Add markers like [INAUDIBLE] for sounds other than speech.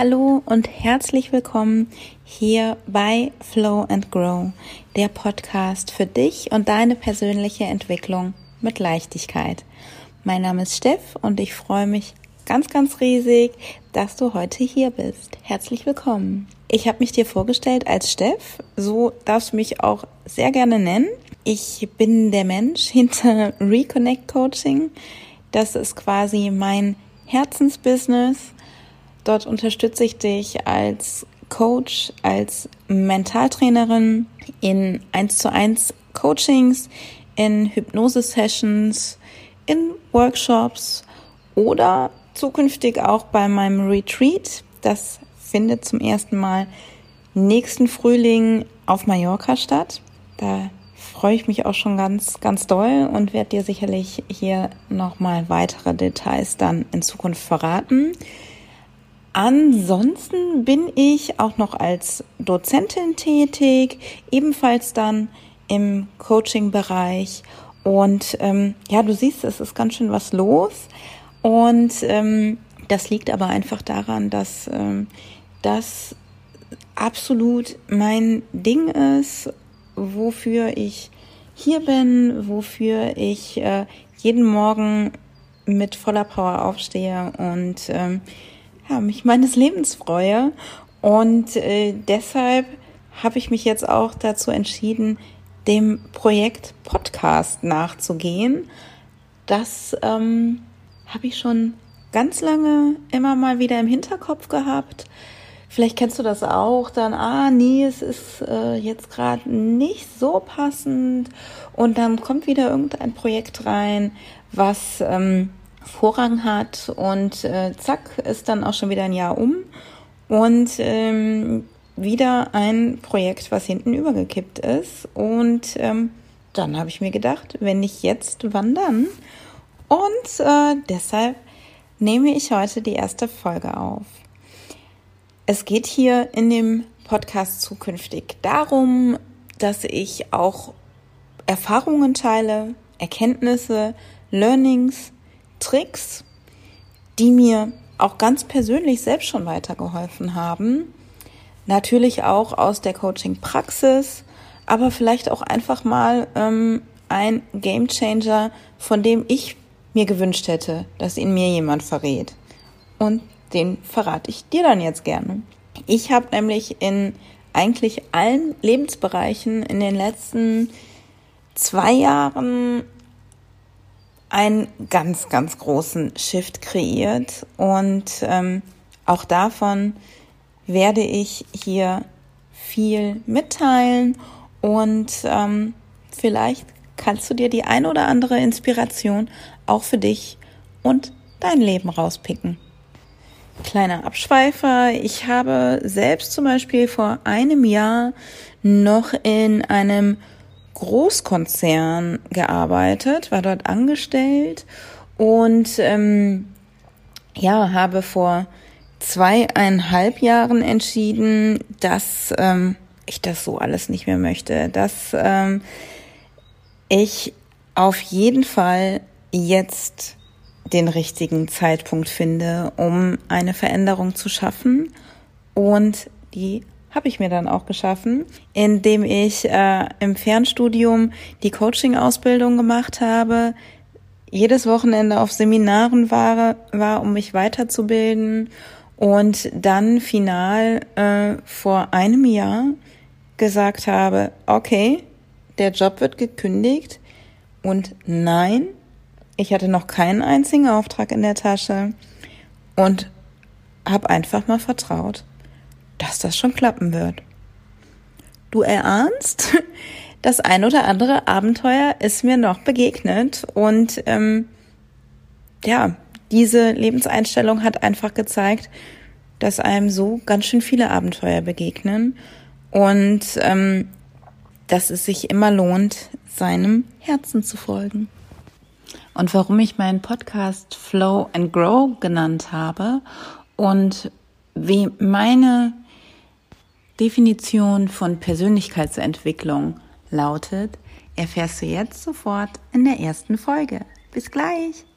Hallo und herzlich willkommen hier bei Flow and Grow, der Podcast für dich und deine persönliche Entwicklung mit Leichtigkeit. Mein Name ist Steff und ich freue mich ganz, ganz riesig, dass du heute hier bist. Herzlich willkommen. Ich habe mich dir vorgestellt als Steff, so darfst du mich auch sehr gerne nennen. Ich bin der Mensch [LAUGHS] hinter Reconnect Coaching. Das ist quasi mein Herzensbusiness Dort unterstütze ich dich als Coach, als Mentaltrainerin in 1 zu 1 Coachings, in Hypnose-Sessions, in Workshops oder zukünftig auch bei meinem Retreat. Das findet zum ersten Mal nächsten Frühling auf Mallorca statt. Da freue ich mich auch schon ganz, ganz doll und werde dir sicherlich hier nochmal weitere Details dann in Zukunft verraten. Ansonsten bin ich auch noch als Dozentin tätig, ebenfalls dann im Coaching-Bereich. Und ähm, ja, du siehst, es ist ganz schön was los. Und ähm, das liegt aber einfach daran, dass ähm, das absolut mein Ding ist, wofür ich hier bin, wofür ich äh, jeden Morgen mit voller Power aufstehe und ähm, ja, mich meines Lebens freue. Und äh, deshalb habe ich mich jetzt auch dazu entschieden, dem Projekt Podcast nachzugehen. Das ähm, habe ich schon ganz lange immer mal wieder im Hinterkopf gehabt. Vielleicht kennst du das auch, dann, ah, nee, es ist äh, jetzt gerade nicht so passend. Und dann kommt wieder irgendein Projekt rein, was ähm, Vorrang hat und äh, zack ist dann auch schon wieder ein Jahr um und ähm, wieder ein Projekt, was hinten übergekippt ist und ähm, dann habe ich mir gedacht, wenn nicht jetzt, wann dann? Und äh, deshalb nehme ich heute die erste Folge auf. Es geht hier in dem Podcast zukünftig darum, dass ich auch Erfahrungen teile, Erkenntnisse, Learnings, Tricks, die mir auch ganz persönlich selbst schon weitergeholfen haben. Natürlich auch aus der Coaching-Praxis, aber vielleicht auch einfach mal ähm, ein Game Changer, von dem ich mir gewünscht hätte, dass ihn mir jemand verrät. Und den verrate ich dir dann jetzt gerne. Ich habe nämlich in eigentlich allen Lebensbereichen in den letzten zwei Jahren einen ganz, ganz großen Shift kreiert. Und ähm, auch davon werde ich hier viel mitteilen und ähm, vielleicht kannst du dir die ein oder andere Inspiration auch für dich und dein Leben rauspicken. Kleiner Abschweifer. Ich habe selbst zum Beispiel vor einem Jahr noch in einem Großkonzern gearbeitet, war dort angestellt und ähm, ja, habe vor zweieinhalb Jahren entschieden, dass ähm, ich das so alles nicht mehr möchte, dass ähm, ich auf jeden Fall jetzt den richtigen Zeitpunkt finde, um eine Veränderung zu schaffen und die habe ich mir dann auch geschaffen, indem ich äh, im Fernstudium die Coaching-Ausbildung gemacht habe, jedes Wochenende auf Seminaren war, war um mich weiterzubilden und dann final äh, vor einem Jahr gesagt habe, okay, der Job wird gekündigt und nein, ich hatte noch keinen einzigen Auftrag in der Tasche und habe einfach mal vertraut dass das schon klappen wird. Du erahnst, [LAUGHS] das ein oder andere Abenteuer ist mir noch begegnet und ähm, ja, diese Lebenseinstellung hat einfach gezeigt, dass einem so ganz schön viele Abenteuer begegnen und ähm, dass es sich immer lohnt, seinem Herzen zu folgen. Und warum ich meinen Podcast Flow and Grow genannt habe und wie meine Definition von Persönlichkeitsentwicklung lautet, erfährst du jetzt sofort in der ersten Folge. Bis gleich!